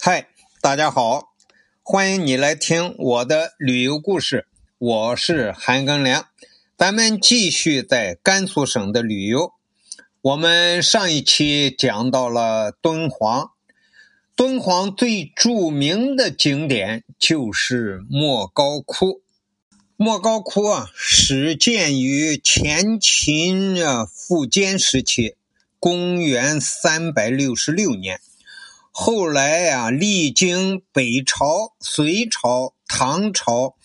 嗨，大家好，欢迎你来听我的旅游故事。我是韩庚良，咱们继续在甘肃省的旅游。我们上一期讲到了敦煌，敦煌最著名的景点就是莫高窟。莫高窟啊，始建于前秦啊苻坚时期，公元三百六十六年。后来呀，历经北朝、隋朝、唐朝、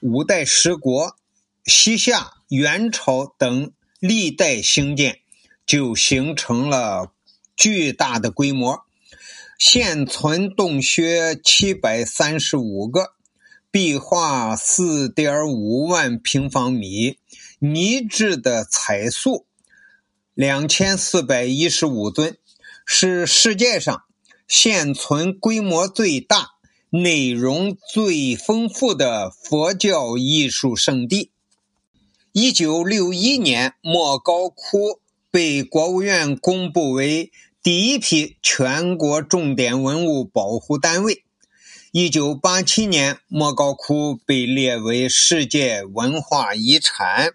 五代十国、西夏、元朝等历代兴建，就形成了巨大的规模。现存洞穴七百三十五个，壁画四点五万平方米，泥质的彩塑两千四百一十五尊，是世界上。现存规模最大、内容最丰富的佛教艺术圣地。一九六一年，莫高窟被国务院公布为第一批全国重点文物保护单位。一九八七年，莫高窟被列为世界文化遗产。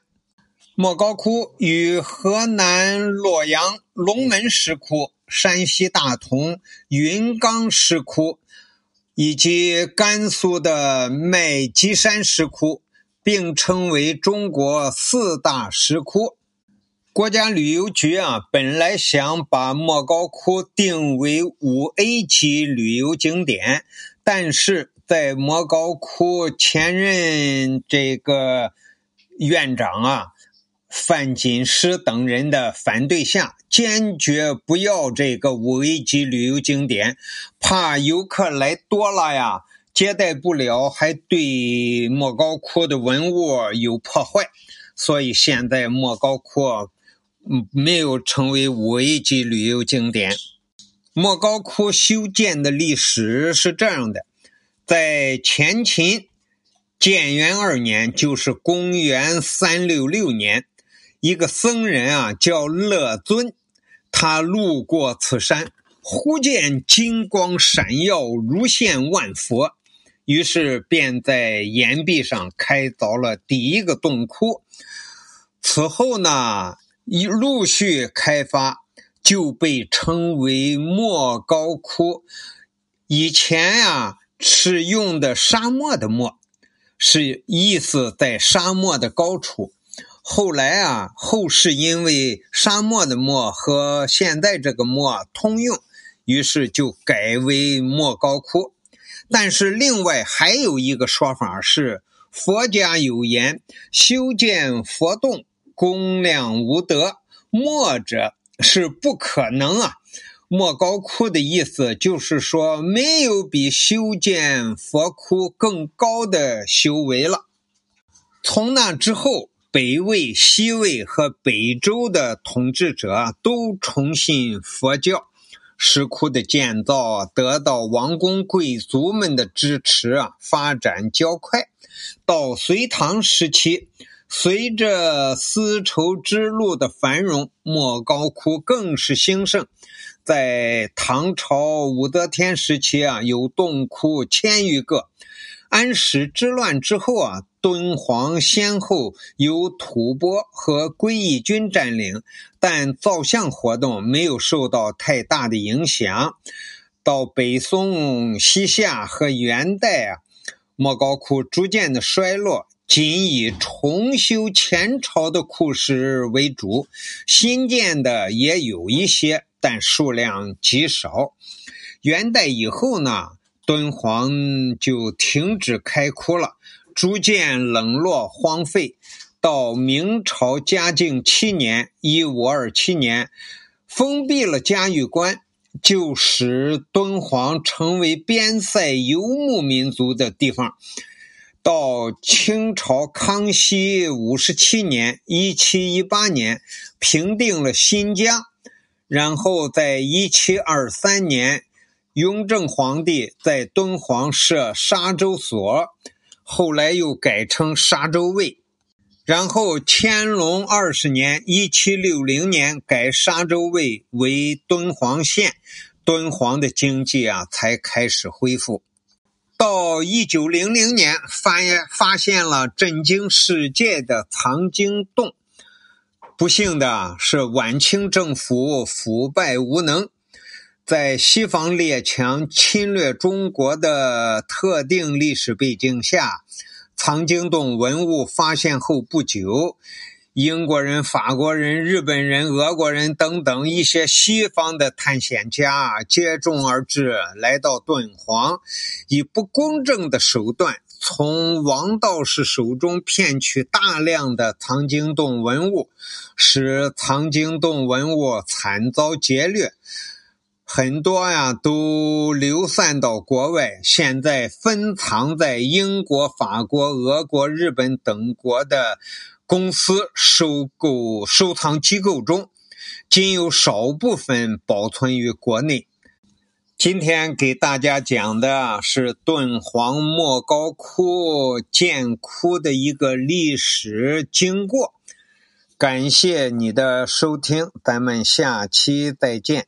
莫高窟与河南洛阳龙门石窟。山西大同云冈石窟以及甘肃的麦积山石窟并称为中国四大石窟。国家旅游局啊，本来想把莫高窟定为五 A 级旅游景点，但是在莫高窟前任这个院长啊。范锦诗等人的反对下，坚决不要这个五 A 级旅游景点，怕游客来多了呀，接待不了，还对莫高窟的文物有破坏，所以现在莫高窟没有成为五 A 级旅游景点。莫高窟修建的历史是这样的，在前秦建元二年，就是公元三六六年。一个僧人啊，叫乐尊，他路过此山，忽见金光闪耀，如现万佛，于是便在岩壁上开凿了第一个洞窟。此后呢，一陆续开发，就被称为莫高窟。以前呀，是用的沙漠的漠，是意思在沙漠的高处。后来啊，后世因为沙漠的漠和现在这个漠通用，于是就改为莫高窟。但是另外还有一个说法是，佛家有言：修建佛洞，功量无德，莫者是不可能啊。莫高窟的意思就是说，没有比修建佛窟更高的修为了。从那之后。北魏、西魏和北周的统治者都崇信佛教，石窟的建造得到王公贵族们的支持啊，发展较快。到隋唐时期，随着丝绸之路的繁荣，莫高窟更是兴盛。在唐朝武则天时期啊，有洞窟千余个。安史之乱之后啊。敦煌先后由吐蕃和归义军占领，但造像活动没有受到太大的影响。到北宋、西夏和元代啊，莫高窟逐渐的衰落，仅以重修前朝的窟室为主，新建的也有一些，但数量极少。元代以后呢，敦煌就停止开窟了。逐渐冷落荒废，到明朝嘉靖七年（一五二七年），封闭了嘉峪关，就使敦煌成为边塞游牧民族的地方。到清朝康熙五十七年（一七一八年），平定了新疆，然后在一七二三年，雍正皇帝在敦煌设沙州所。后来又改称沙州卫，然后乾隆二十年（一七六零年）改沙州卫为敦煌县，敦煌的经济啊才开始恢复。到一九零零年，发发现了震惊世界的藏经洞。不幸的是，晚清政府腐败无能，在西方列强侵略中国的特定历史背景下，藏经洞文物发现后不久。英国人、法国人、日本人、俄国人等等一些西方的探险家接踵而至，来到敦煌，以不公正的手段从王道士手中骗取大量的藏经洞文物，使藏经洞文物惨遭劫掠，很多呀都流散到国外，现在分藏在英国、法国、俄国、日本等国的。公司收购收藏机构中，仅有少部分保存于国内。今天给大家讲的是敦煌莫高窟建窟的一个历史经过。感谢你的收听，咱们下期再见。